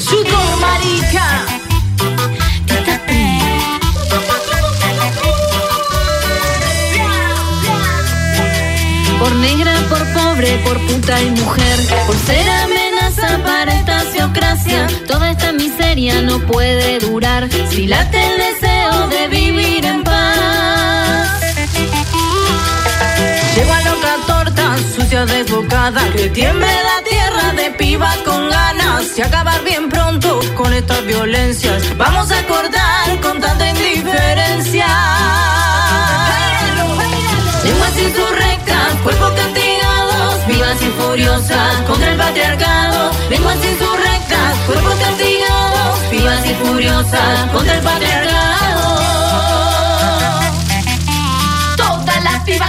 Sudor marica. Por negra, por pobre, por puta y mujer, por ser amenaza para esta teocracia, toda esta miseria no puede durar si late el deseo de vivir en paz. Loca torta, sucia desbocada, que tiemble la tierra de pibas con ganas y acabar bien pronto con estas violencias. Vamos a acordar con tanta indiferencia. Lenguas insurrectas, cuerpos castigados, vivas y furiosas contra el patriarcado. Lenguas insurrectas, cuerpos castigados, vivas y furiosas contra el patriarcado.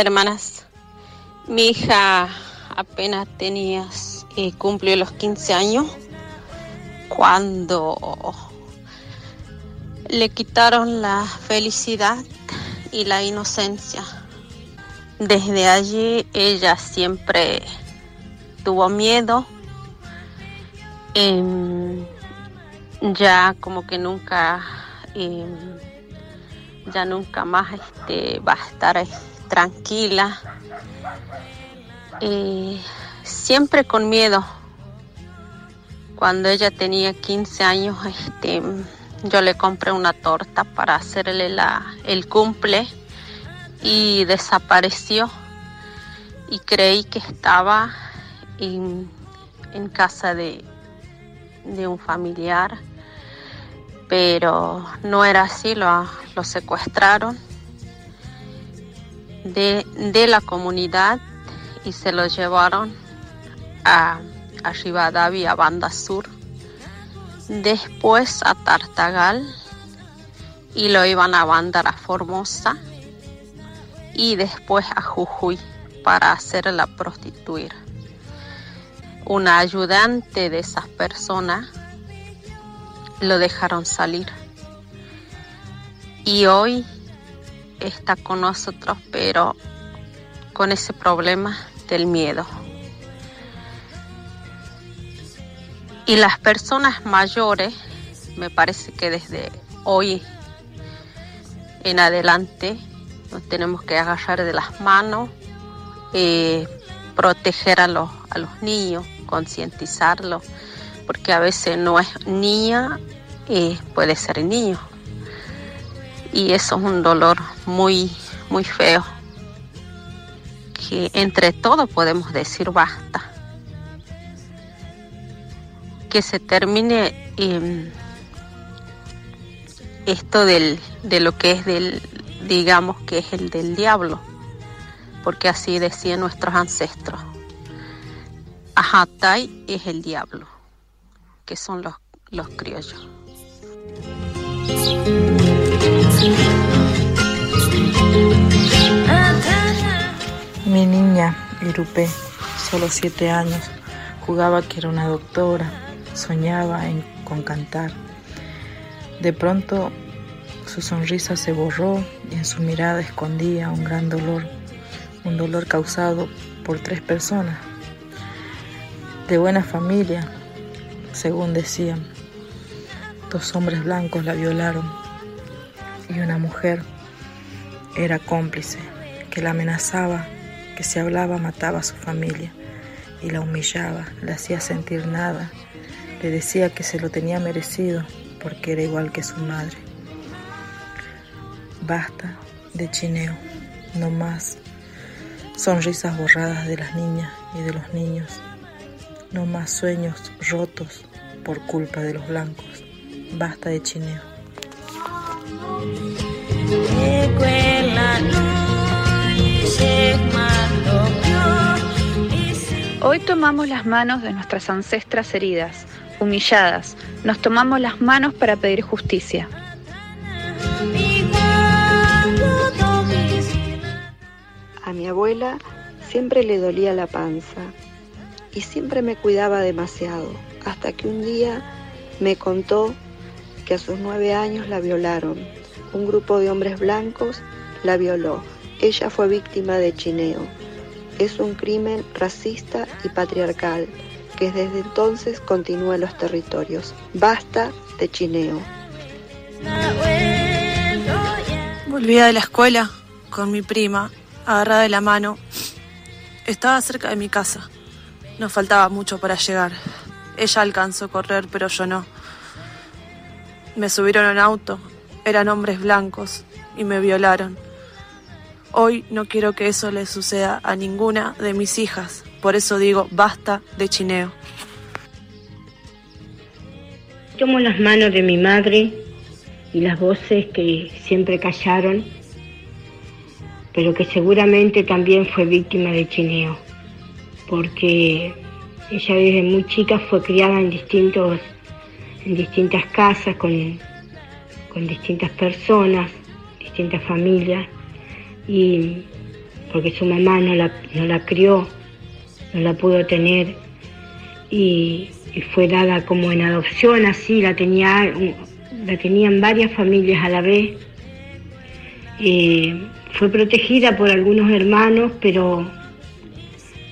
Hermanas, mi hija apenas tenía, eh, cumplió los 15 años cuando le quitaron la felicidad y la inocencia. Desde allí ella siempre tuvo miedo, em, ya como que nunca, em, ya nunca más este, va a estar este, tranquila, eh, siempre con miedo. Cuando ella tenía 15 años, este, yo le compré una torta para hacerle la, el cumple y desapareció. Y creí que estaba en, en casa de, de un familiar, pero no era así, lo, lo secuestraron de, de la comunidad y se lo llevaron a, a Rivadavia, Banda Sur, después a Tartagal y lo iban a mandar a Formosa y después a Jujuy para hacerla prostituir. Una ayudante de esas personas lo dejaron salir. Y hoy está con nosotros, pero con ese problema del miedo. Y las personas mayores, me parece que desde hoy en adelante nos tenemos que agarrar de las manos, eh, proteger a los, a los niños, concientizarlos, porque a veces no es niña, eh, puede ser niño y eso es un dolor muy, muy feo, que entre todos podemos decir basta, que se termine eh, esto del, de lo que es del, digamos que es el del diablo, porque así decían nuestros ancestros. Ajatay es el diablo, que son los, los criollos. Mi niña, Irupé, solo siete años, jugaba que era una doctora, soñaba con cantar. De pronto su sonrisa se borró y en su mirada escondía un gran dolor, un dolor causado por tres personas, de buena familia, según decían. Dos hombres blancos la violaron y una mujer era cómplice que la amenazaba, que si hablaba mataba a su familia y la humillaba, la hacía sentir nada, le decía que se lo tenía merecido porque era igual que su madre. Basta de chineo, no más sonrisas borradas de las niñas y de los niños. no más sueños rotos por culpa de los blancos. Basta de chineo. Hoy tomamos las manos de nuestras ancestras heridas, humilladas. Nos tomamos las manos para pedir justicia. A mi abuela siempre le dolía la panza y siempre me cuidaba demasiado, hasta que un día me contó que a sus nueve años la violaron. Un grupo de hombres blancos la violó. Ella fue víctima de chineo. Es un crimen racista y patriarcal que desde entonces continúa en los territorios. Basta de chineo. Volvía de la escuela con mi prima, agarrada de la mano. Estaba cerca de mi casa. Nos faltaba mucho para llegar. Ella alcanzó a correr, pero yo no. Me subieron en auto, eran hombres blancos y me violaron. Hoy no quiero que eso le suceda a ninguna de mis hijas, por eso digo basta de chineo. Tomo las manos de mi madre y las voces que siempre callaron, pero que seguramente también fue víctima de chineo, porque ella desde muy chica fue criada en distintos en distintas casas con, con distintas personas, distintas familias, y porque su mamá no la, no la crió, no la pudo tener, y, fue dada como en adopción, así, la, tenía, la tenían varias familias a la vez. Eh, fue protegida por algunos hermanos, pero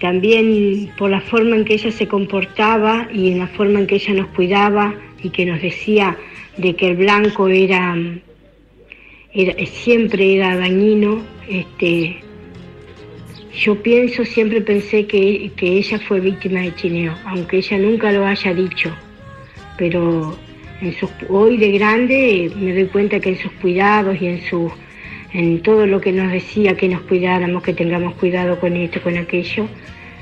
también por la forma en que ella se comportaba y en la forma en que ella nos cuidaba y que nos decía de que el blanco era, siempre era dañino, este, yo pienso, siempre pensé que, ella fue víctima de chineo, aunque ella nunca lo haya dicho, pero hoy de grande me doy cuenta que en sus cuidados y en, su, en todo lo que nos decía que nos cuidáramos, que tengamos cuidado con esto, con aquello,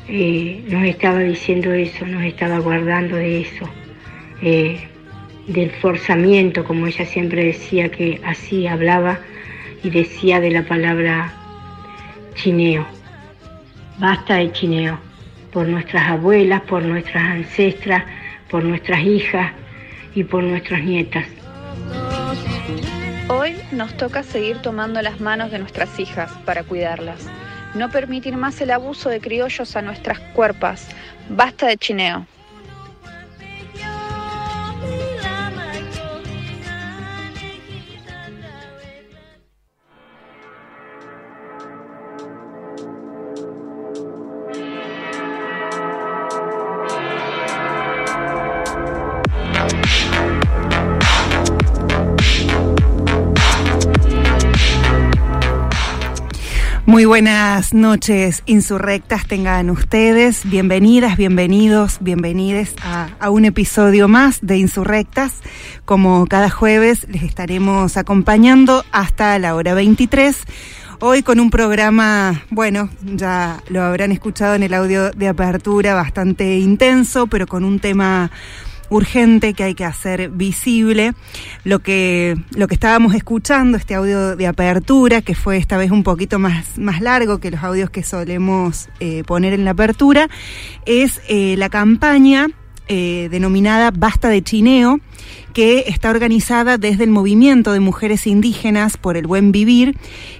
eh, nos estaba diciendo eso, nos estaba guardando de eso. Eh, del forzamiento, como ella siempre decía que así hablaba y decía de la palabra chineo. Basta de chineo, por nuestras abuelas, por nuestras ancestras, por nuestras hijas y por nuestras nietas. Hoy nos toca seguir tomando las manos de nuestras hijas para cuidarlas. No permitir más el abuso de criollos a nuestras cuerpas. Basta de chineo. Muy buenas noches, insurrectas tengan ustedes. Bienvenidas, bienvenidos, bienvenides a, un episodio más de Insurrectas. Como cada jueves les estaremos acompañando hasta la hora 23. Hoy con un programa, bueno, ya lo habrán escuchado en el audio de apertura, bastante intenso, pero con un tema urgente que hay que hacer visible. Lo que, lo que estábamos escuchando, este audio de apertura, que fue esta vez un poquito más, más largo que los audios que solemos eh, poner en la apertura, es eh, la campaña eh, denominada Basta de Chineo, que está organizada desde el movimiento de mujeres indígenas por el buen vivir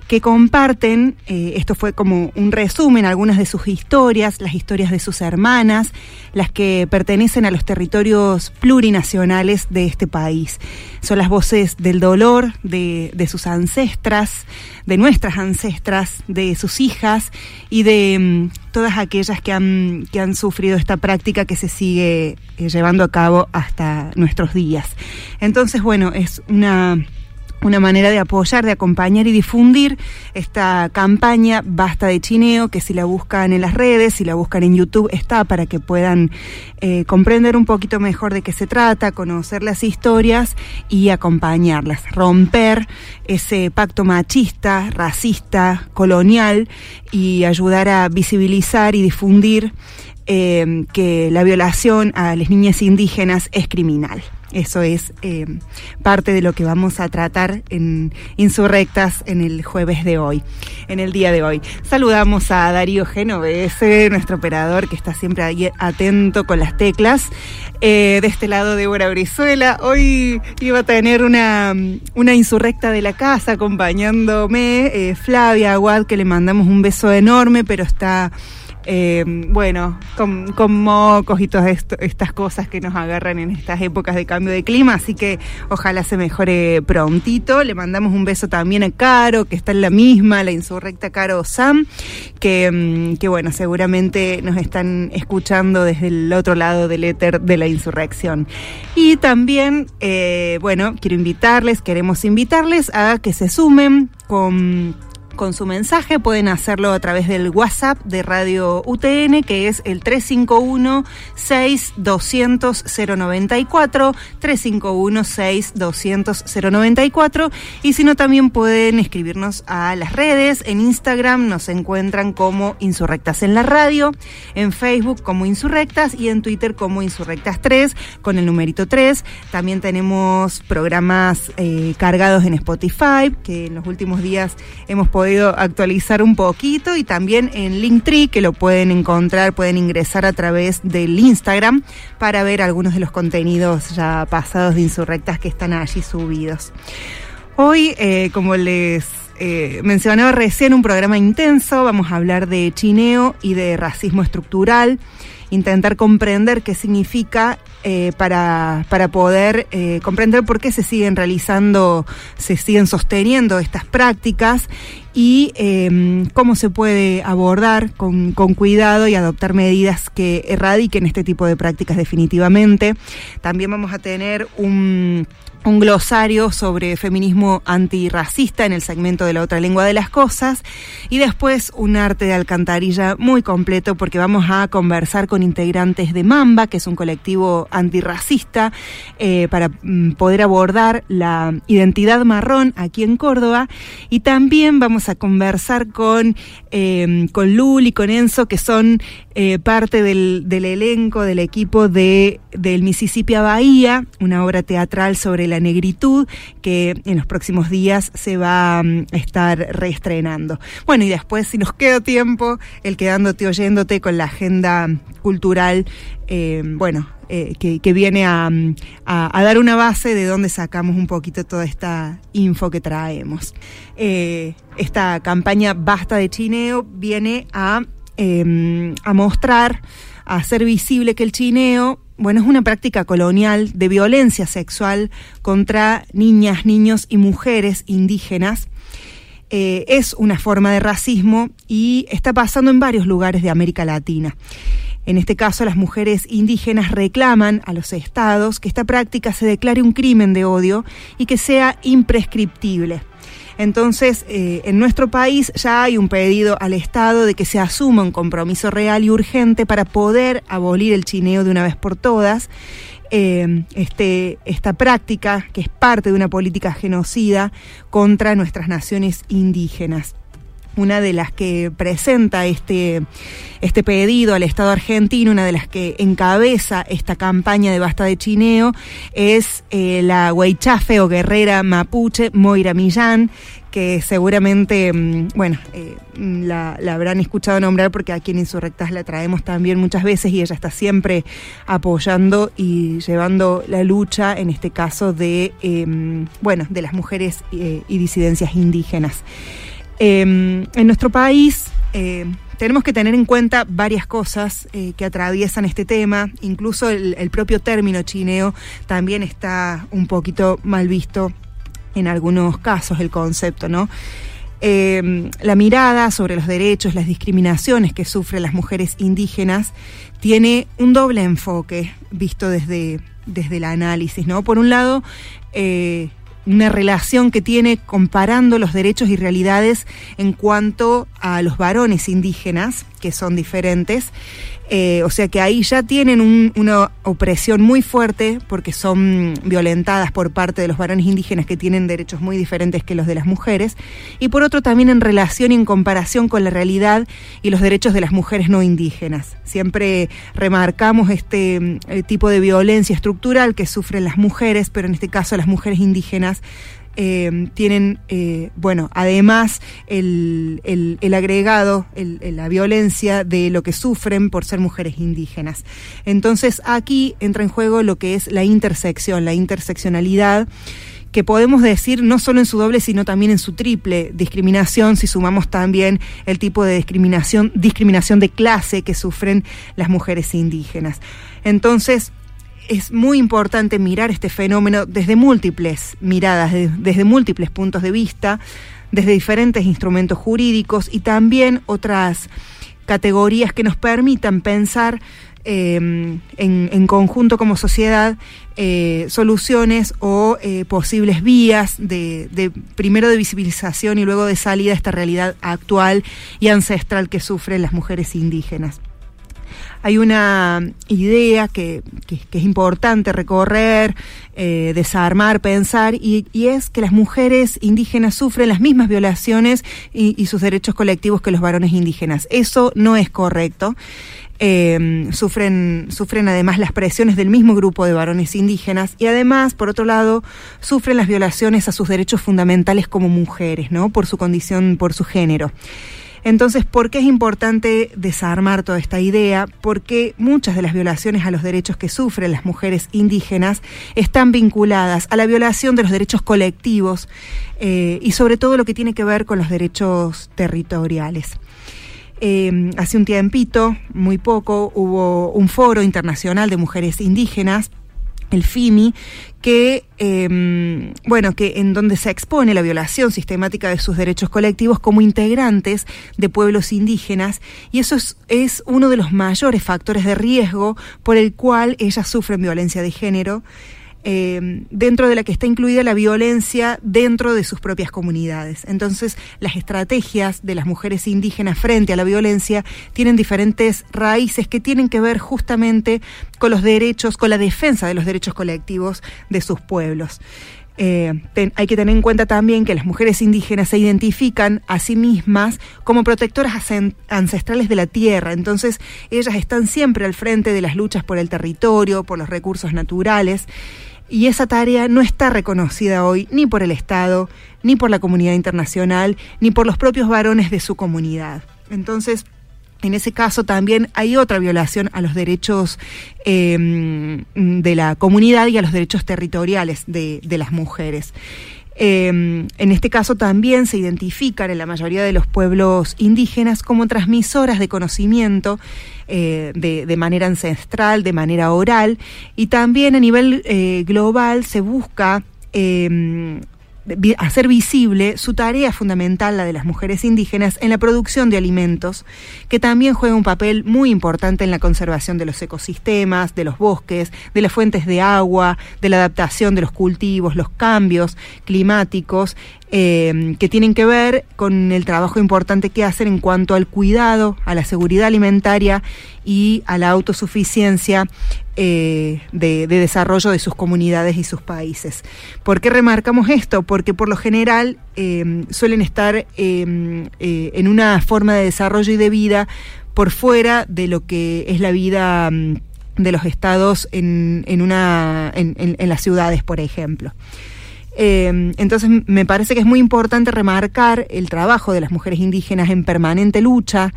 que comparten, eh, esto fue como un resumen, algunas de sus historias, las historias de sus hermanas, las que pertenecen a los territorios plurinacionales de este país. Son las voces del dolor de, sus ancestras, de nuestras ancestras, de sus hijas y de mm, todas aquellas que han, que han sufrido esta práctica que se sigue eh, llevando a cabo hasta nuestros días. Entonces, bueno, es una una manera de apoyar, de acompañar y difundir esta campaña Basta de Chineo, que si la buscan en las redes, si la buscan en YouTube, está para que puedan eh, comprender un poquito mejor de qué se trata, conocer las historias y acompañarlas, romper ese pacto machista, racista, colonial y ayudar a visibilizar y difundir eh, que la violación a las niñas indígenas es criminal. Eso es eh, parte de lo que vamos a tratar en Insurrectas en el jueves de hoy, en el día de hoy. Saludamos a Darío Genovese, nuestro operador que está siempre ahí atento con las teclas. Eh, de este lado, Débora Brizuela. Hoy iba a tener una, una insurrecta de la casa acompañándome, eh, Flavia Aguad, que le mandamos un beso enorme, pero está eh, bueno, con, mocos y todas estas cosas que nos agarran en estas épocas de cambio de clima, así que ojalá se mejore prontito. Le mandamos un beso también a Caro, que está en la misma, la insurrecta Caro Sam, que, mm, bueno, seguramente nos están escuchando desde el otro lado del éter de la insurrección. Y también, eh, bueno, quiero invitarles, queremos invitarles a que se sumen con con su mensaje. Pueden hacerlo a través del WhatsApp de Radio UTN, que es el 351-6200-094, 351-6200-094. Y si no, también pueden escribirnos a las redes. En Instagram nos encuentran como Insurrectas en la Radio, en Facebook como Insurrectas y en Twitter como Insurrectas 3, con el numerito 3. También tenemos programas eh, cargados en Spotify, que en los últimos días hemos podido actualizar un poquito y también en Linktree, que lo pueden encontrar, pueden ingresar a través del Instagram para ver algunos de los contenidos ya pasados de Insurrectas que están allí subidos. Hoy, eh, como les eh, mencionaba recién, un programa intenso, vamos a hablar de chineo y de racismo estructural intentar comprender qué significa eh, para, para, poder eh, comprender por qué se siguen realizando, se siguen sosteniendo estas prácticas y em, cómo se puede abordar con, con, cuidado y adoptar medidas que erradiquen este tipo de prácticas definitivamente. También vamos a tener un un glosario sobre feminismo antirracista en el segmento de la otra lengua de las cosas y después un arte de alcantarilla muy completo porque vamos a conversar con integrantes de Mamba, que es un colectivo antirracista, eh, para mm, poder abordar la identidad marrón aquí en Córdoba. Y también vamos a conversar con, eh, con Lul y con Enzo, que son eh, parte del, elenco, del equipo de, del Mississippi a Bahía, una obra teatral sobre la negritud que en los próximos días se va mm, a estar reestrenando. Bueno, y después, si nos queda tiempo, el quedándote oyéndote con la agenda cultural, eh, bueno, eh, que, viene mm, a, a, dar una base de dónde sacamos un poquito toda esta info que traemos. esta campaña Basta de Chineo viene a Em, a mostrar, a hacer visible que el chineo, bueno, es una práctica colonial de violencia sexual contra niñas, niños y mujeres indígenas. Eh, es una forma de racismo y está pasando en varios lugares de América Latina. En este caso, las mujeres indígenas reclaman a los estados que esta práctica se declare un crimen de odio y que sea imprescriptible. Entonces, eh, en nuestro país ya hay un pedido al Estado de que se asuma un compromiso real y urgente para poder abolir el chineo de una vez por todas. Eh, este, esta práctica que es parte de una política genocida contra nuestras naciones indígenas una de las que presenta este, este pedido al Estado argentino, una de las que encabeza esta campaña de basta de chineo, es eh, la huaychafe o guerrera mapuche Moira Millán, que seguramente, mm, bueno, eh, la, habrán escuchado nombrar porque aquí en Insurrectas la traemos también muchas veces y ella está siempre apoyando y llevando la lucha, en este caso, de, em, bueno, de las mujeres eh, y disidencias indígenas. Em, en nuestro país eh, tenemos que tener en cuenta varias cosas eh, que atraviesan este tema, incluso el, propio término chineo también está un poquito mal visto en algunos casos el concepto, ¿no? Em, la mirada sobre los derechos, las discriminaciones que sufren las mujeres indígenas tiene un doble enfoque visto desde, desde el análisis, ¿no? Por un lado, eh, una relación que tiene comparando los derechos y realidades en cuanto a los varones indígenas que son diferentes. Eh, o sea que ahí ya tienen una opresión muy fuerte porque son violentadas por parte de los varones indígenas que tienen derechos muy diferentes que los de las mujeres. Y por otro también en relación y en comparación con la realidad y los derechos de las mujeres no indígenas. Siempre remarcamos este eh, tipo de violencia estructural que sufren las mujeres, pero en este caso las mujeres indígenas eh, tienen, eh, bueno, además el, el, agregado, la violencia de lo que sufren por ser mujeres indígenas. Entonces aquí entra en juego lo que es la intersección, la interseccionalidad que podemos decir no solo en su doble, sino también en su triple discriminación, si sumamos también el tipo de discriminación, discriminación de clase que sufren las mujeres indígenas. Entonces, es muy importante mirar este fenómeno desde múltiples miradas, desde múltiples puntos de vista, desde diferentes instrumentos jurídicos y también otras categorías que nos permitan pensar em, en, conjunto como sociedad eh, soluciones o eh, posibles vías de, de, primero de visibilización y luego de salida a esta realidad actual y ancestral que sufren las mujeres indígenas hay una idea que, es importante recorrer, eh, desarmar, pensar, y, es que las mujeres indígenas sufren las mismas violaciones y, sus derechos colectivos que los varones indígenas. Eso no es correcto. Eh, sufren, sufren además las presiones del mismo grupo de varones indígenas y además, por otro lado, sufren las violaciones a sus derechos fundamentales como mujeres, ¿no? Por su condición, por su género. Entonces, ¿por qué es importante desarmar toda esta idea? Porque muchas de las violaciones a los derechos que sufren las mujeres indígenas están vinculadas a la violación de los derechos colectivos eh, y sobre todo lo que tiene que ver con los derechos territoriales. Eh, hace un tiempito, muy poco, hubo un foro internacional de mujeres indígenas el FIMI, que, em, bueno, que en donde se expone la violación sistemática de sus derechos colectivos como integrantes de pueblos indígenas, y eso es, es uno de los mayores factores de riesgo por el cual ellas sufren violencia de género eh, dentro de la que está incluida la violencia dentro de sus propias comunidades. Entonces, las estrategias de las mujeres indígenas frente a la violencia tienen diferentes raíces que tienen que ver justamente con los derechos, con la defensa de los derechos colectivos de sus pueblos. Eh, hay que tener en cuenta también que las mujeres indígenas se identifican a sí mismas como protectoras ancestrales de la tierra, entonces ellas están siempre al frente de las luchas por el territorio, por los recursos naturales, y esa tarea no está reconocida hoy ni por el Estado, ni por la comunidad internacional, ni por los propios varones de su comunidad. Entonces, en ese caso también hay otra violación a los derechos em, de la comunidad y a los derechos territoriales de, las mujeres. Em, en este caso también se identifican en la mayoría de los pueblos indígenas como transmisoras de conocimiento eh, de, manera ancestral, de manera oral, y también a nivel eh, global se busca em, hacer visible su tarea fundamental, la de las mujeres indígenas, en la producción de alimentos, que también juega un papel muy importante en la conservación de los ecosistemas, de los bosques, de las fuentes de agua, de la adaptación de los cultivos, los cambios climáticos, eh, que tienen que ver con el trabajo importante que hacen en cuanto al cuidado, a la seguridad alimentaria y a la autosuficiencia eh, de, desarrollo de sus comunidades y sus países. ¿Por qué remarcamos esto? Porque por lo general eh, suelen estar en una forma de desarrollo y de vida por fuera de lo que es la vida mm, de los estados en, una, en las ciudades, por ejemplo. Eh, entonces me parece que es muy importante remarcar el trabajo de las mujeres indígenas en permanente lucha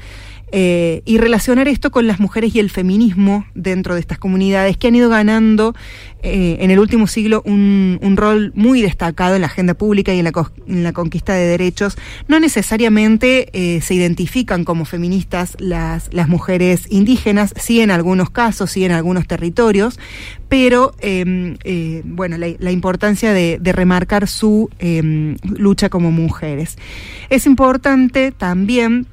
eh, y relacionar esto con las mujeres y el feminismo dentro de estas comunidades que han ido ganando eh, en el último siglo un, rol muy destacado en la agenda pública y en la, conquista de derechos. No necesariamente eh, se identifican como feministas las, mujeres indígenas, sí en algunos casos, sí en algunos territorios, pero em, bueno, la, importancia de, de, remarcar su em, lucha como mujeres. Es importante también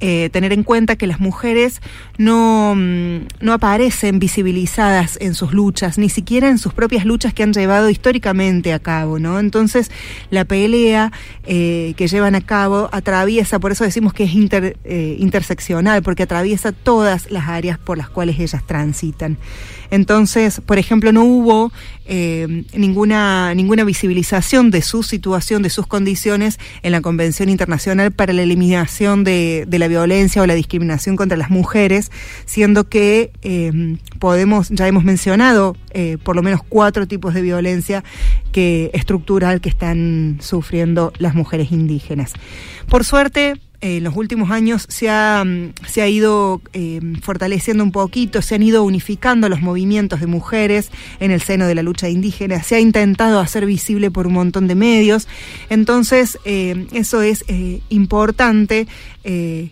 eh, tener en cuenta que las mujeres no, mm, no, aparecen visibilizadas en sus luchas, ni siquiera en sus propias luchas que han llevado históricamente a cabo, ¿no? Entonces, la pelea eh, que llevan a cabo atraviesa, por eso decimos que es eh, interseccional, porque atraviesa todas las áreas por las cuales ellas transitan. Entonces, por ejemplo, no hubo eh, ninguna, ninguna visibilización de su situación, de sus condiciones en la Convención Internacional para la Eliminación de, la Violencia o la Discriminación contra las Mujeres, siendo que eh, podemos, ya hemos mencionado eh, por lo menos cuatro tipos de violencia que, estructural que están sufriendo las mujeres indígenas. Por suerte, en los últimos años se ha, mm, se ha ido eh, fortaleciendo un poquito, se han ido unificando los movimientos de mujeres en el seno de la lucha indígena, se ha intentado hacer visible por un montón de medios, entonces eh, eso es importante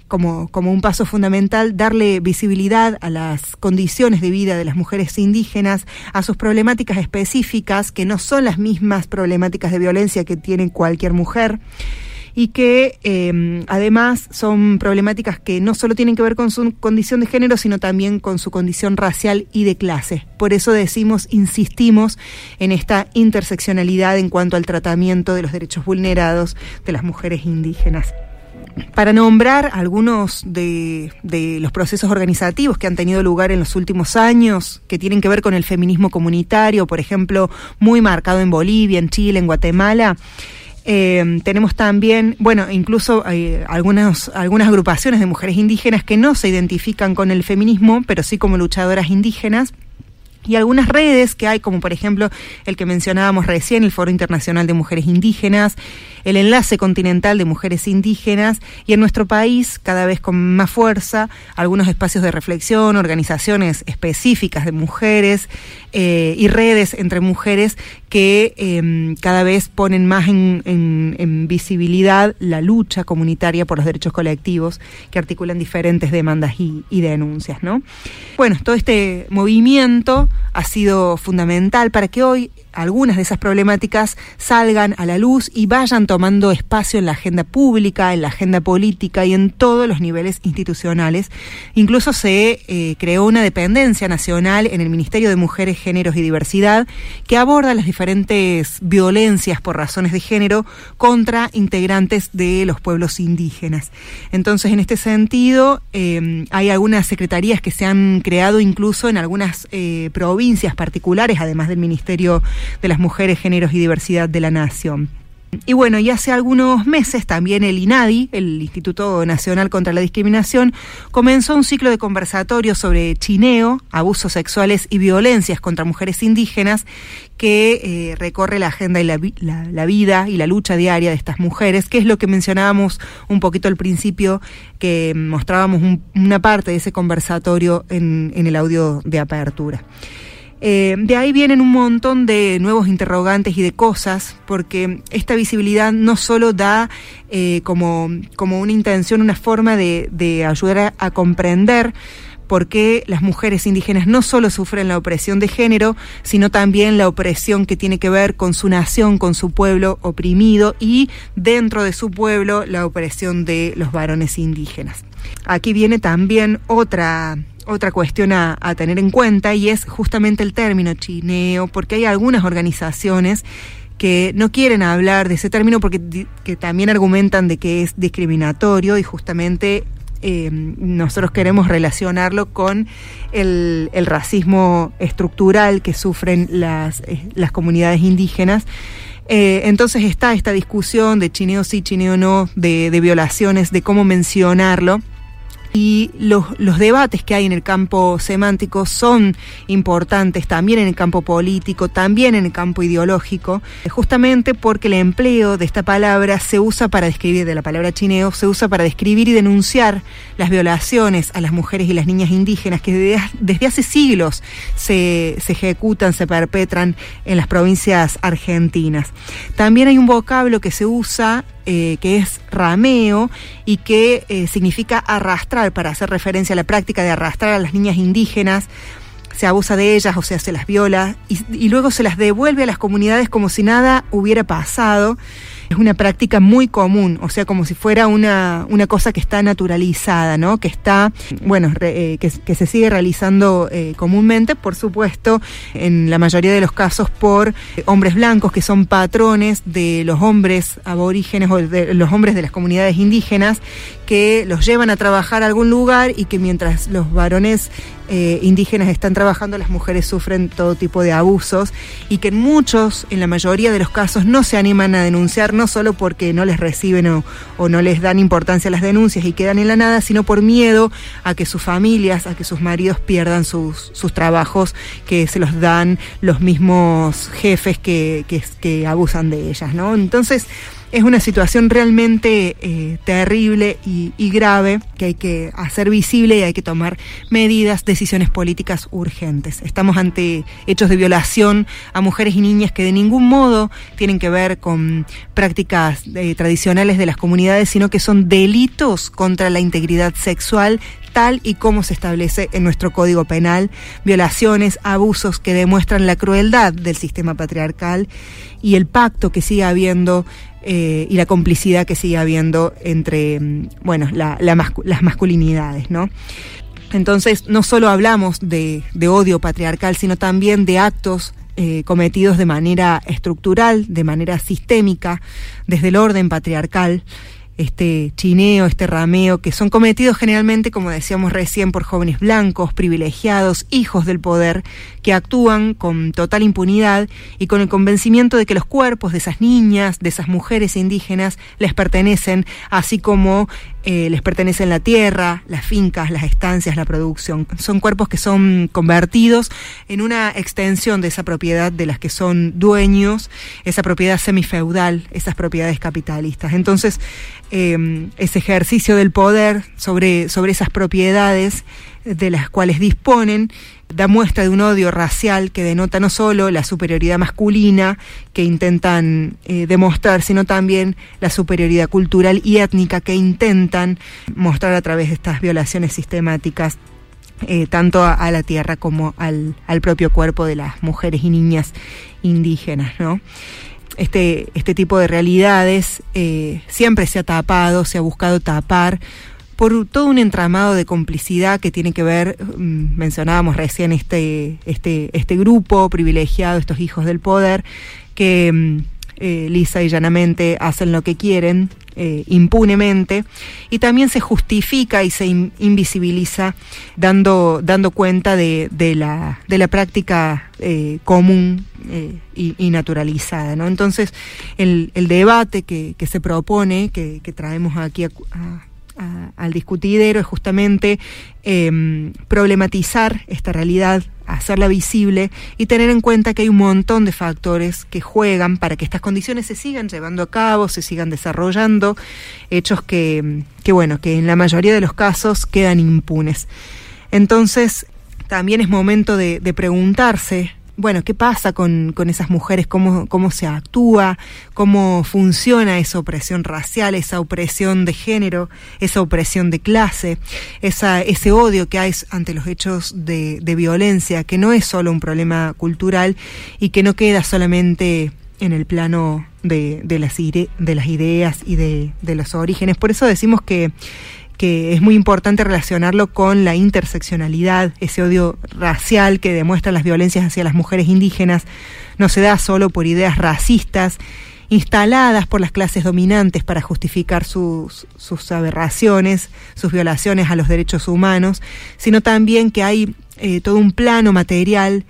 como, como un paso fundamental, darle visibilidad a las condiciones de vida de las mujeres indígenas, a sus problemáticas específicas, que no son las mismas problemáticas de violencia que tiene cualquier mujer y que em, además son problemáticas que no solo tienen que ver con su condición de género, sino también con su condición racial y de clase. Por eso decimos, insistimos en esta interseccionalidad en cuanto al tratamiento de los derechos vulnerados de las mujeres indígenas para nombrar algunos de, los procesos organizativos que han tenido lugar en los últimos años, que tienen que ver con el feminismo comunitario, por ejemplo, muy marcado en Bolivia, en Chile, en Guatemala, eh, tenemos también, bueno, incluso algunas, algunas agrupaciones de mujeres indígenas que no se identifican con el feminismo, pero sí como luchadoras indígenas. Y algunas redes que hay, como por ejemplo el que mencionábamos recién, el Foro Internacional de Mujeres Indígenas, el Enlace Continental de Mujeres Indígenas, y en nuestro país, cada vez con más fuerza, algunos espacios de reflexión, organizaciones específicas de mujeres eh, y redes entre mujeres que em, cada vez ponen más en, visibilidad la lucha comunitaria por los derechos colectivos que articulan diferentes demandas y, y denuncias, ¿no? Bueno, todo este movimiento ha sido fundamental para que hoy algunas de esas problemáticas salgan a la luz y vayan tomando espacio en la agenda pública, en la agenda política y en todos los niveles institucionales. Incluso se eh, creó una dependencia nacional en el Ministerio de Mujeres, Géneros y Diversidad que aborda las diferentes violencias por razones de género contra integrantes de los pueblos indígenas. Entonces, en este sentido, eh, hay algunas secretarías que se han creado incluso en algunas eh, provincias particulares, además del Ministerio de las Mujeres, Géneros y Diversidad de la Nación. Y bueno, y hace algunos meses también el INADI, el Instituto Nacional contra la Discriminación, comenzó un ciclo de conversatorios sobre chineo, abusos sexuales y violencias contra mujeres indígenas que eh, recorre la agenda y la, vida y la lucha diaria de estas mujeres, que es lo que mencionábamos un poquito al principio, que mostrábamos una parte de ese conversatorio en el audio de apertura. Eh, de ahí vienen un montón de nuevos interrogantes y de cosas, porque esta visibilidad no solo da eh, como, como, una intención, una forma de, ayudar a, comprender por qué las mujeres indígenas no solo sufren la opresión de género, sino también la opresión que tiene que ver con su nación, con su pueblo oprimido y dentro de su pueblo la opresión de los varones indígenas. Aquí viene también otra otra cuestión a, tener en cuenta y es justamente el término chineo, porque hay algunas organizaciones que no quieren hablar de ese término porque que también argumentan de que es discriminatorio y justamente eh, nosotros queremos relacionarlo con el, racismo estructural que sufren las, eh, las comunidades indígenas. Eh, entonces está esta discusión de chineo sí, chineo no, de violaciones, de cómo mencionarlo y los, los, debates que hay en el campo semántico son importantes también en el campo político, también en el campo ideológico, justamente porque el empleo de esta palabra se usa para describir, de la palabra chineo, se usa para describir y denunciar las violaciones a las mujeres y las niñas indígenas que desde, hace siglos se, se ejecutan, se perpetran en las provincias argentinas. También hay un vocablo que se usa eh, que es rameo y que eh, significa arrastrar, para hacer referencia a la práctica de arrastrar a las niñas indígenas. Se abusa de ellas, o sea, se las viola y, luego se las devuelve a las comunidades como si nada hubiera pasado. Es una práctica muy común, o sea, como si fuera una, una cosa que está naturalizada, ¿no? Que está, bueno, eh, que, se sigue realizando eh, comúnmente, por supuesto, en la mayoría de los casos por hombres blancos que son patrones de los hombres aborígenes o de los hombres de las comunidades indígenas que los llevan a trabajar a algún lugar y que mientras los varones eh, indígenas están trabajando, las mujeres sufren todo tipo de abusos y que en muchos, en la mayoría de los casos, no se animan a denunciar, no solo porque no les reciben o, no les dan importancia a las denuncias y quedan en la nada, sino por miedo a que sus familias, a que sus maridos pierdan sus, trabajos que se los dan los mismos jefes que, que, que abusan de ellas, ¿no? Entonces, es una situación realmente eh, terrible y, grave que hay que hacer visible y hay que tomar medidas, decisiones políticas urgentes. Estamos ante hechos de violación a mujeres y niñas que de ningún modo tienen que ver con prácticas eh, tradicionales de las comunidades, sino que son delitos contra la integridad sexual tal y como se establece en nuestro Código Penal, violaciones, abusos que demuestran la crueldad del sistema patriarcal y el pacto que sigue habiendo eh, y la complicidad que sigue habiendo entre mm, bueno, las masculinidades, ¿no? Entonces, no solo hablamos de, odio patriarcal, sino también de actos eh, cometidos de manera estructural, de manera sistémica, desde el orden patriarcal, este chineo, este rameo, que son cometidos generalmente, como decíamos recién, por jóvenes blancos, privilegiados, hijos del poder, que actúan con total impunidad y con el convencimiento de que los cuerpos de esas niñas, de esas mujeres indígenas, les pertenecen, así como eh, les pertenecen la tierra, las fincas, las estancias, la producción. Son cuerpos que son convertidos en una extensión de esa propiedad de las que son dueños, esa propiedad semifeudal, esas propiedades capitalistas. Entonces, eh, ese ejercicio del poder sobre, sobre esas propiedades de las cuales disponen da muestra de un odio racial que denota no solo la superioridad masculina que intentan eh, demostrar, sino también la superioridad cultural y étnica que intentan mostrar a través de estas violaciones sistemáticas eh, tanto a, la tierra como al, propio cuerpo de las mujeres y niñas indígenas, ¿no? Este, este tipo de realidades eh, siempre se ha tapado, se ha buscado tapar por todo un entramado de complicidad que tiene que ver, mm, mencionábamos recién este, este, este grupo privilegiado, estos hijos del poder, que mm, eh, lisa y llanamente hacen lo que quieren eh, impunemente y también se justifica y se invisibiliza dando, dando cuenta de, de, la, de la práctica eh, común y, naturalizada. ¿no? Entonces, el, el debate que, que, se propone, que, que traemos aquí a al discutidero es justamente em, problematizar esta realidad, hacerla visible y tener en cuenta que hay un montón de factores que juegan para que estas condiciones se sigan llevando a cabo, se sigan desarrollando, hechos que, que bueno, que en la mayoría de los casos quedan impunes. Entonces, también es momento de, de preguntarse bueno, ¿qué pasa con, esas mujeres? ¿Cómo, ¿Cómo se actúa? ¿Cómo funciona esa opresión racial, esa opresión de género, esa opresión de clase, esa, ese odio que hay ante los hechos de, violencia, que no es solo un problema cultural y que no queda solamente en el plano de, de, las, de las ideas y de, de los orígenes. Por eso decimos que que es muy importante relacionarlo con la interseccionalidad, ese odio racial que demuestra las violencias hacia las mujeres indígenas, no se da solo por ideas racistas instaladas por las clases dominantes para justificar sus, sus aberraciones, sus violaciones a los derechos humanos, sino también que hay eh, todo un plano material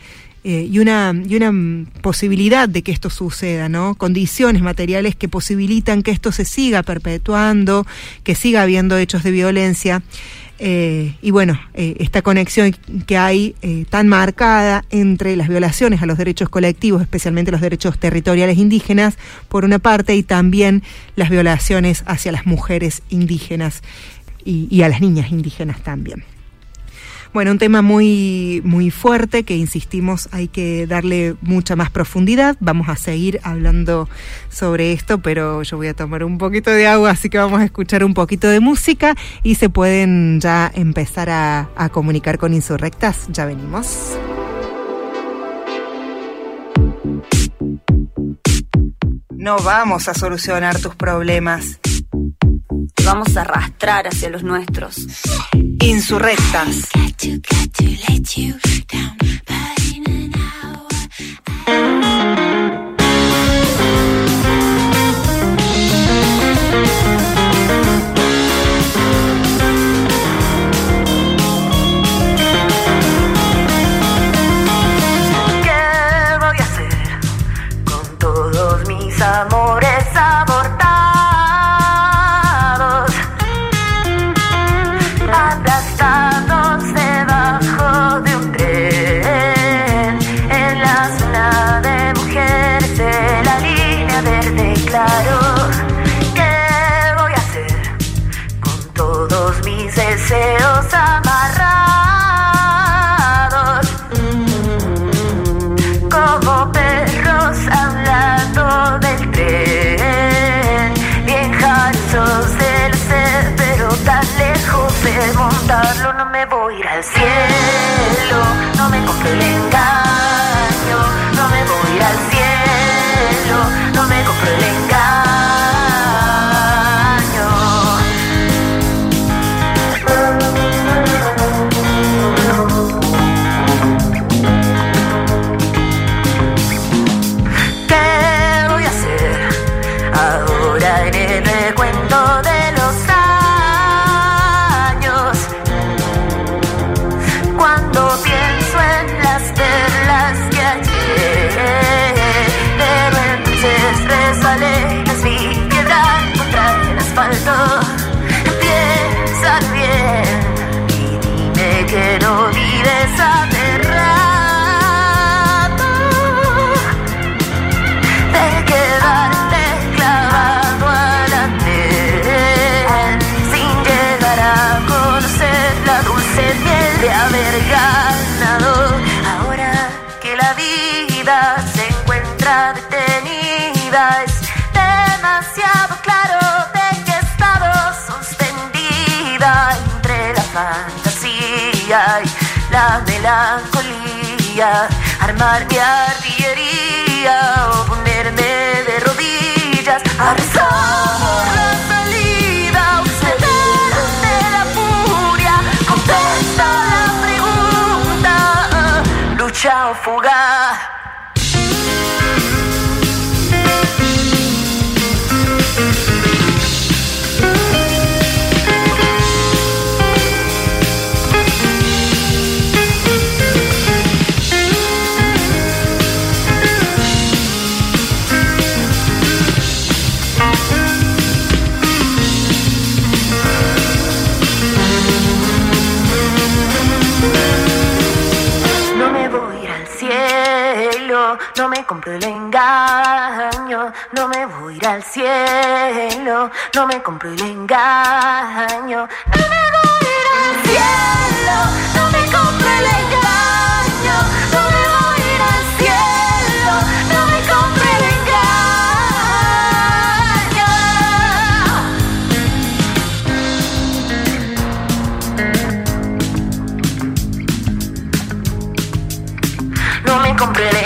eh, y, una, y una posibilidad de que esto suceda, ¿no? Condiciones materiales que posibilitan que esto se siga perpetuando, que siga habiendo hechos de violencia. Eh, y bueno, eh, esta conexión que hay tan marcada entre las violaciones a los derechos colectivos, especialmente los derechos territoriales indígenas, por una parte, y también las violaciones hacia las mujeres indígenas y a las niñas indígenas también. Bueno, un tema muy, muy fuerte que insistimos hay que darle mucha más profundidad. Vamos a seguir hablando sobre esto, pero yo voy a tomar un poquito de agua, así que vamos a escuchar un poquito de música y se pueden ya empezar a, a comunicar con Insurrectas. Ya venimos. No vamos a solucionar tus problemas. Vamos a arrastrar hacia los nuestros. Insurrectas. Armar mi artillería o ponerme de rodillas. A rezar la salida, de la furia, contesta la pregunta, lucha o fuga. No me compro el engaño, no me voy a ir al cielo, no me compro el engaño, no me voy a ir al cielo, no me compro el engaño, no me voy a ir al cielo, no me compro el engaño. No me compro el engaño.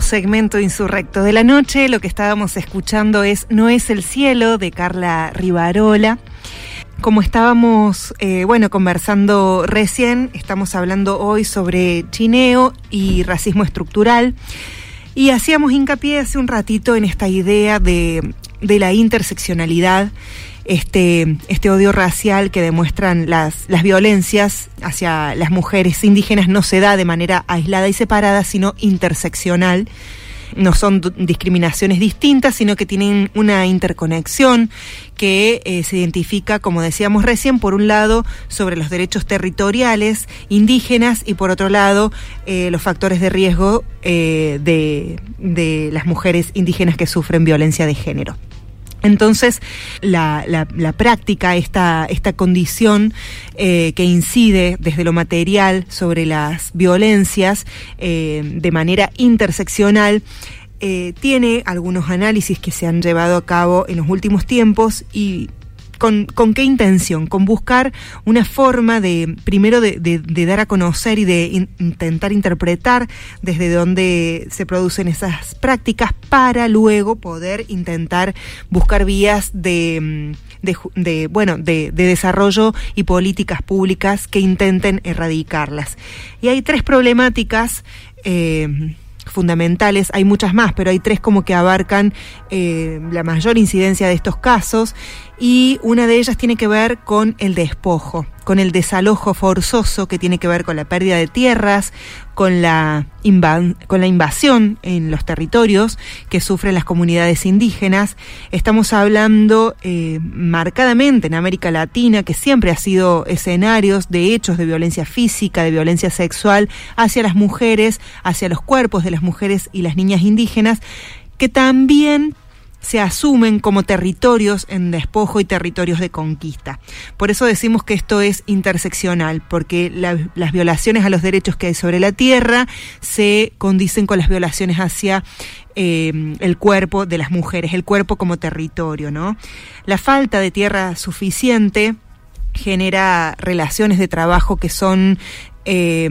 Segmento insurrecto de la noche, lo que estábamos escuchando es No es el cielo de Carla Rivarola. Como estábamos, eh, bueno, conversando recién, estamos hablando hoy sobre chineo y racismo estructural. Y hacíamos hincapié hace un ratito en esta idea de, de la interseccionalidad este, este odio racial que demuestran las, violencias hacia las mujeres indígenas no se da de manera aislada y separada, sino interseccional no son discriminaciones distintas, sino que tienen una interconexión que eh, se identifica, como decíamos recién, por un lado sobre los derechos territoriales indígenas y por otro lado eh, los factores de riesgo eh, de las mujeres indígenas que sufren violencia de género. Entonces, la, la, práctica, esta, esta condición eh, que incide desde lo material sobre las violencias eh, de manera interseccional, eh, tiene algunos análisis que se han llevado a cabo en los últimos tiempos y con, qué intención? Con buscar una forma de, primero, de, dar a conocer y de intentar interpretar desde dónde se producen esas prácticas para luego poder intentar buscar vías de, de, bueno, de, desarrollo y políticas públicas que intenten erradicarlas. Y hay tres problemáticas. Eh, fundamentales, hay muchas más, pero hay tres como que abarcan eh, la mayor incidencia de estos casos y una de ellas tiene que ver con el despojo, con el desalojo forzoso que tiene que ver con la pérdida de tierras, con la, con la invasión en los territorios que sufren las comunidades indígenas. Estamos hablando eh, marcadamente en América Latina, que siempre ha sido escenarios de hechos de violencia física, de violencia sexual hacia las mujeres, hacia los cuerpos de las mujeres y las niñas indígenas, que también se asumen como territorios en despojo y territorios de conquista. Por eso decimos que esto es interseccional, porque las violaciones a los derechos que hay sobre la tierra se condicen con las violaciones hacia eh, el cuerpo de las mujeres, el cuerpo como territorio, ¿no? La falta de tierra suficiente genera relaciones de trabajo que son eh,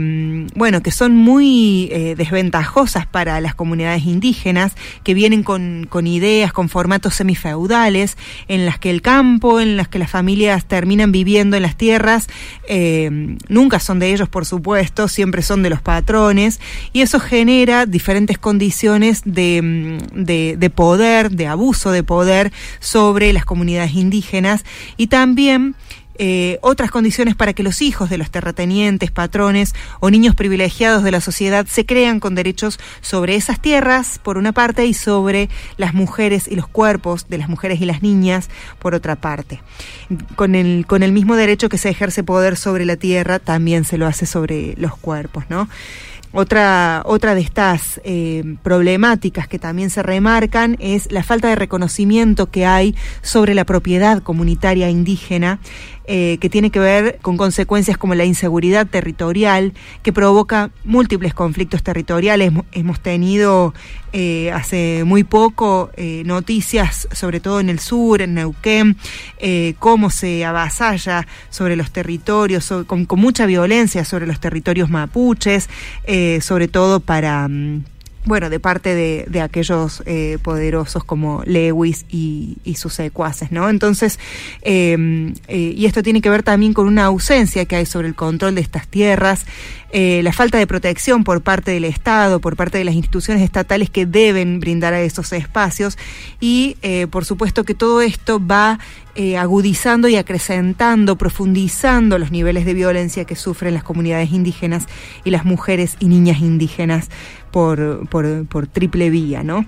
bueno, que son muy eh, desventajosas para las comunidades indígenas, que vienen con, ideas, con formatos semifeudales, en las que el campo, en las que las familias terminan viviendo en las tierras, eh, nunca son de ellos, por supuesto, siempre son de los patrones, y eso genera diferentes condiciones de, de poder, de abuso de poder sobre las comunidades indígenas, y también eh, otras condiciones para que los hijos de los terratenientes, patrones o niños privilegiados de la sociedad se crean con derechos sobre esas tierras, por una parte, y sobre las mujeres y los cuerpos de las mujeres y las niñas, por otra parte. Con el, con el mismo derecho que se ejerce poder sobre la tierra, también se lo hace sobre los cuerpos, ¿no? Otra, otra de estas eh, problemáticas que también se remarcan es la falta de reconocimiento que hay sobre la propiedad comunitaria indígena eh, que tiene que ver con consecuencias como la inseguridad territorial, que provoca múltiples conflictos territoriales. Hemos tenido eh, hace muy poco eh, noticias, sobre todo en el sur, en Neuquén, cómo se avasalla sobre los territorios, con, mucha violencia sobre los territorios mapuches, sobre todo para... Mm, bueno, de parte de, aquellos eh, poderosos como Lewis y, sus secuaces, ¿no? Entonces, eh, eh, y esto tiene que ver también con una ausencia que hay sobre el control de estas tierras, eh, la falta de protección por parte del Estado, por parte de las instituciones estatales que deben brindar a esos espacios y por supuesto que todo esto va agudizando y acrecentando, profundizando los niveles de violencia que sufren las comunidades indígenas y las mujeres y niñas indígenas por, por, triple vía, ¿no?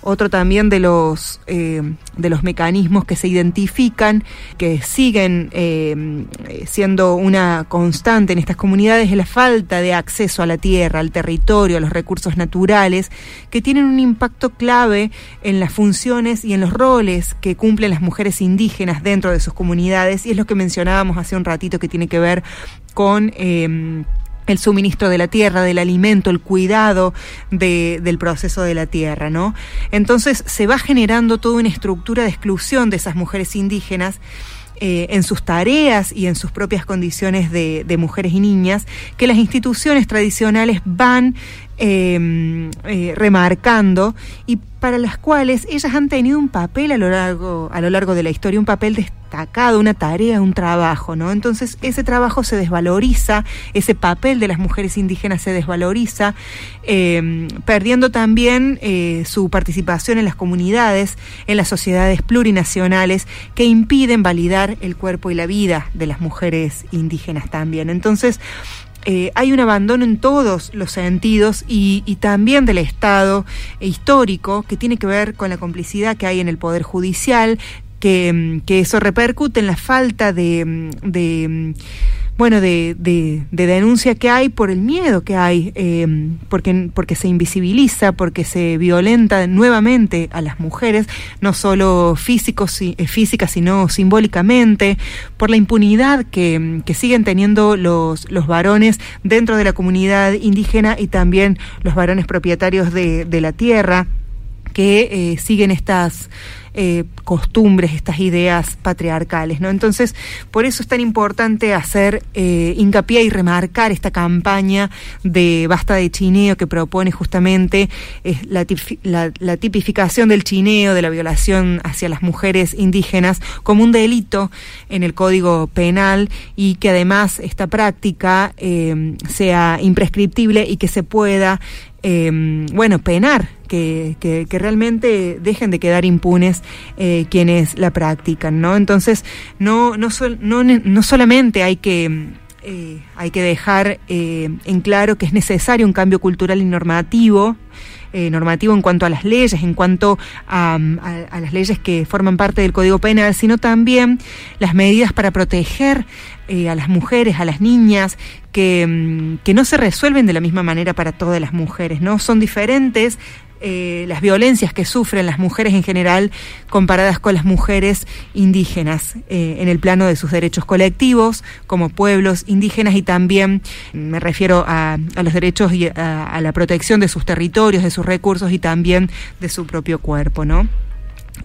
Otro también de los, eh, de los mecanismos que se identifican, que siguen eh, siendo una constante en estas comunidades, es la falta de acceso a la tierra, al territorio, a los recursos naturales, que tienen un impacto clave en las funciones y en los roles que cumplen las mujeres indígenas dentro de sus comunidades, y es lo que mencionábamos hace un ratito que tiene que ver con... Eh, el suministro de la tierra, del alimento, el cuidado de, del proceso de la tierra, ¿no? Entonces se va generando toda una estructura de exclusión de esas mujeres indígenas eh, en sus tareas y en sus propias condiciones de, de, mujeres y niñas, que las instituciones tradicionales van em, eh, remarcando y para las cuales ellas han tenido un papel a lo largo a lo largo de la historia, un papel destacado, una tarea, un trabajo, ¿no? Entonces ese trabajo se desvaloriza, ese papel de las mujeres indígenas se desvaloriza, em, perdiendo también eh, su participación en las comunidades, en las sociedades plurinacionales que impiden validar el cuerpo y la vida de las mujeres indígenas también. Entonces eh, hay un abandono en todos los sentidos y, también del Estado histórico que tiene que ver con la complicidad que hay en el Poder Judicial, que, mm, eso repercute en la falta de mm, bueno, de, de, denuncia que hay por el miedo que hay, eh, porque, porque se invisibiliza, porque se violenta nuevamente a las mujeres, no solo físicos, eh, física, sino simbólicamente, por la impunidad que, que siguen teniendo los, los varones dentro de la comunidad indígena y también los varones propietarios de, de la tierra que eh, siguen estas eh, costumbres, estas ideas patriarcales, ¿no? Entonces, por eso es tan importante hacer eh, hincapié y remarcar esta campaña de basta de chineo que propone justamente la, la, tipificación del chineo, de la violación hacia las mujeres indígenas como un delito en el Código Penal y que además esta práctica sea imprescriptible y que se pueda eh, bueno, penar, que, que, realmente dejen de quedar impunes eh, quienes la practican, ¿no? Entonces, no, no, no, no solamente hay que... Eh, hay que dejar eh, en claro que es necesario un cambio cultural y normativo, normativo en cuanto a las leyes, en cuanto a, a, las leyes que forman parte del Código Penal, sino también las medidas para proteger eh, a las mujeres, a las niñas, que, mm, que no se resuelven de la misma manera para todas las mujeres, ¿no? Son diferentes eh, las violencias que sufren las mujeres en general comparadas con las mujeres indígenas eh, en el plano de sus derechos colectivos como pueblos indígenas y también me refiero a, los derechos y a, la protección de sus territorios, de sus recursos y también de su propio cuerpo, ¿no?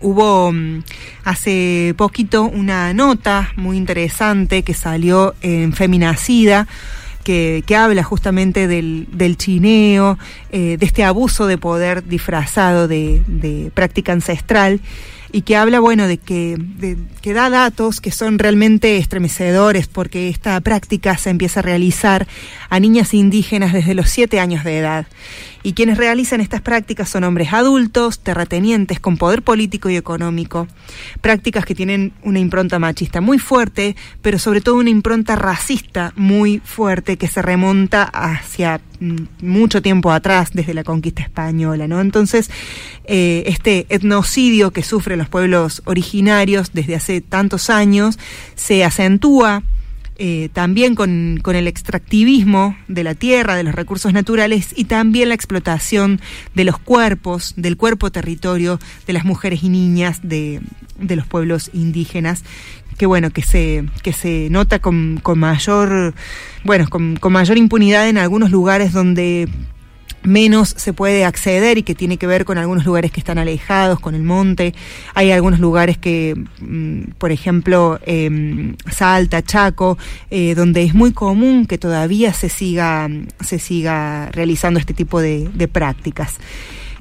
Hubo mm, hace poquito una nota muy interesante que salió en Feminacida que, habla justamente del, del chineo, eh, de este abuso de poder disfrazado de, de práctica ancestral y que habla, bueno, de que, que da datos que son realmente estremecedores porque esta práctica se empieza a realizar a niñas indígenas desde los siete años de edad. Y quienes realizan estas prácticas son hombres adultos, terratenientes, con poder político y económico. Prácticas que tienen una impronta machista muy fuerte, pero sobre todo una impronta racista muy fuerte que se remonta hacia mm, mucho tiempo atrás, desde la conquista española, ¿no? Entonces, eh, este etnocidio que sufren los pueblos originarios desde hace tantos años se acentúa eh, también con, el extractivismo de la tierra, de los recursos naturales y también la explotación de los cuerpos, del cuerpo territorio de las mujeres y niñas de, los pueblos indígenas que bueno, que se, que se nota con, con mayor, bueno, con, con mayor impunidad en algunos lugares donde menos se puede acceder y que tiene que ver con algunos lugares que están alejados, con el monte. Hay algunos lugares que, mm, por ejemplo, eh, Salta, Chaco, eh, donde es muy común que todavía se siga, se siga realizando este tipo de, prácticas.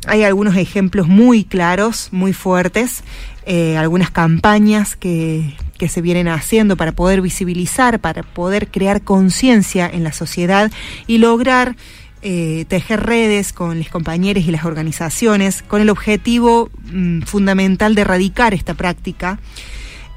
Hay algunos ejemplos muy claros, muy fuertes, eh, algunas campañas que, que se vienen haciendo para poder visibilizar, para poder crear conciencia en la sociedad y lograr eh, tejer redes con los compañeros y las organizaciones con el objetivo mm, fundamental de erradicar esta práctica.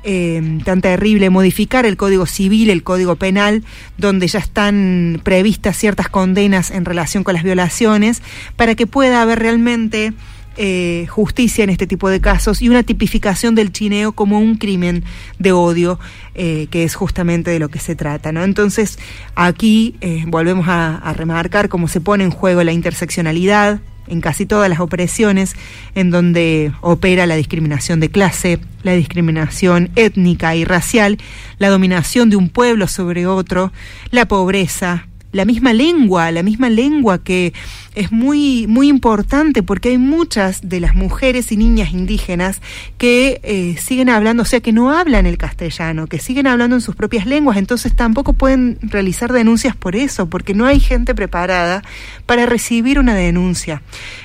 Eh, tan terrible, modificar el Código Civil, el Código Penal, donde ya están previstas ciertas condenas en relación con las violaciones, para que pueda haber realmente eh, justicia en este tipo de casos y una tipificación del chineo como un crimen de odio, eh, que es justamente de lo que se trata. ¿no? Entonces, aquí eh, volvemos a, remarcar cómo se pone en juego la interseccionalidad en casi todas las opresiones en donde opera la discriminación de clase, la discriminación étnica y racial, la dominación de un pueblo sobre otro, la pobreza, la misma lengua, la misma lengua que es muy, muy importante porque hay muchas de las mujeres y niñas indígenas que eh, siguen hablando, o sea, que no hablan el castellano, que siguen hablando en sus propias lenguas, entonces tampoco pueden realizar denuncias por eso, porque no hay gente preparada para recibir una denuncia.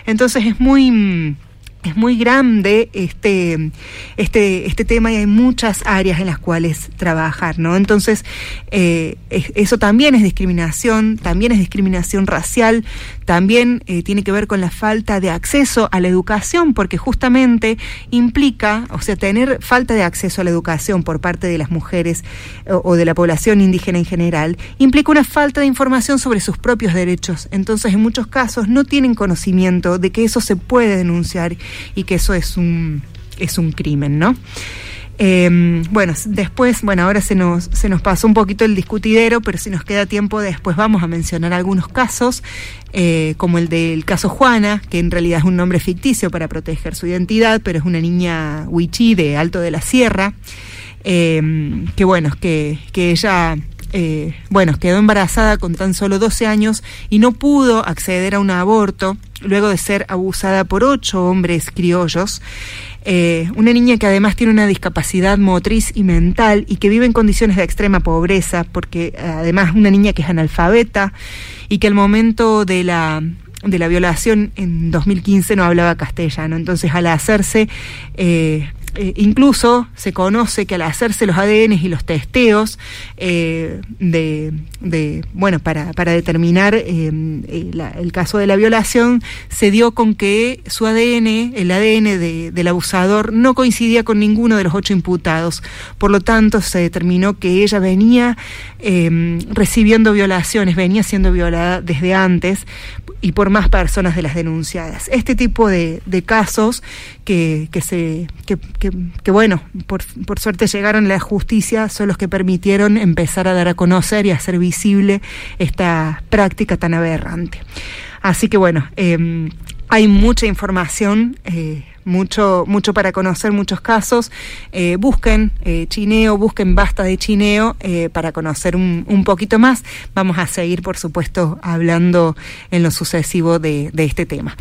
Entonces es muy mm, es muy grande este, este, este tema y hay muchas áreas en las cuales trabajar, ¿no? Entonces, eh, eso también es discriminación, también es discriminación racial, también eh, tiene que ver con la falta de acceso a la educación, porque justamente implica, o sea, tener falta de acceso a la educación por parte de las mujeres o, o de la población indígena en general, implica una falta de información sobre sus propios derechos. Entonces, en muchos casos no tienen conocimiento de que eso se puede denunciar y que eso es un, es un crimen, ¿no? Eh, bueno, después, bueno, ahora se nos, se nos pasó un poquito el discutidero, pero si nos queda tiempo después vamos a mencionar algunos casos, eh, como el del caso Juana, que en realidad es un nombre ficticio para proteger su identidad, pero es una niña huichí de Alto de la Sierra, eh, que bueno, que, que ella eh, bueno, quedó embarazada con tan solo 12 años y no pudo acceder a un aborto luego de ser abusada por ocho hombres criollos. Eh, una niña que además tiene una discapacidad motriz y mental y que vive en condiciones de extrema pobreza, porque además una niña que es analfabeta y que al momento de la de la violación en 2015 no hablaba castellano. Entonces, al hacerse eh, eh, incluso se conoce que al hacerse los ADN y los testeos eh, de, de, bueno, para, para determinar eh, el caso de la violación, se dio con que su ADN, el ADN de, del abusador, no coincidía con ninguno de los ocho imputados. Por lo tanto, se determinó que ella venía recibiendo violaciones, venía siendo violada desde antes y por más personas de las denunciadas. Este tipo de, de casos que, que se que, que, bueno, por, por, suerte llegaron la justicia, son los que permitieron empezar a dar a conocer y hacer visible esta práctica tan aberrante. Así que bueno, eh, hay mucha información. Eh, mucho, mucho para conocer, muchos casos. Eh, busquen eh, chineo, busquen basta de chineo para conocer un, un, poquito más. Vamos a seguir, por supuesto, hablando en lo sucesivo de, de este tema.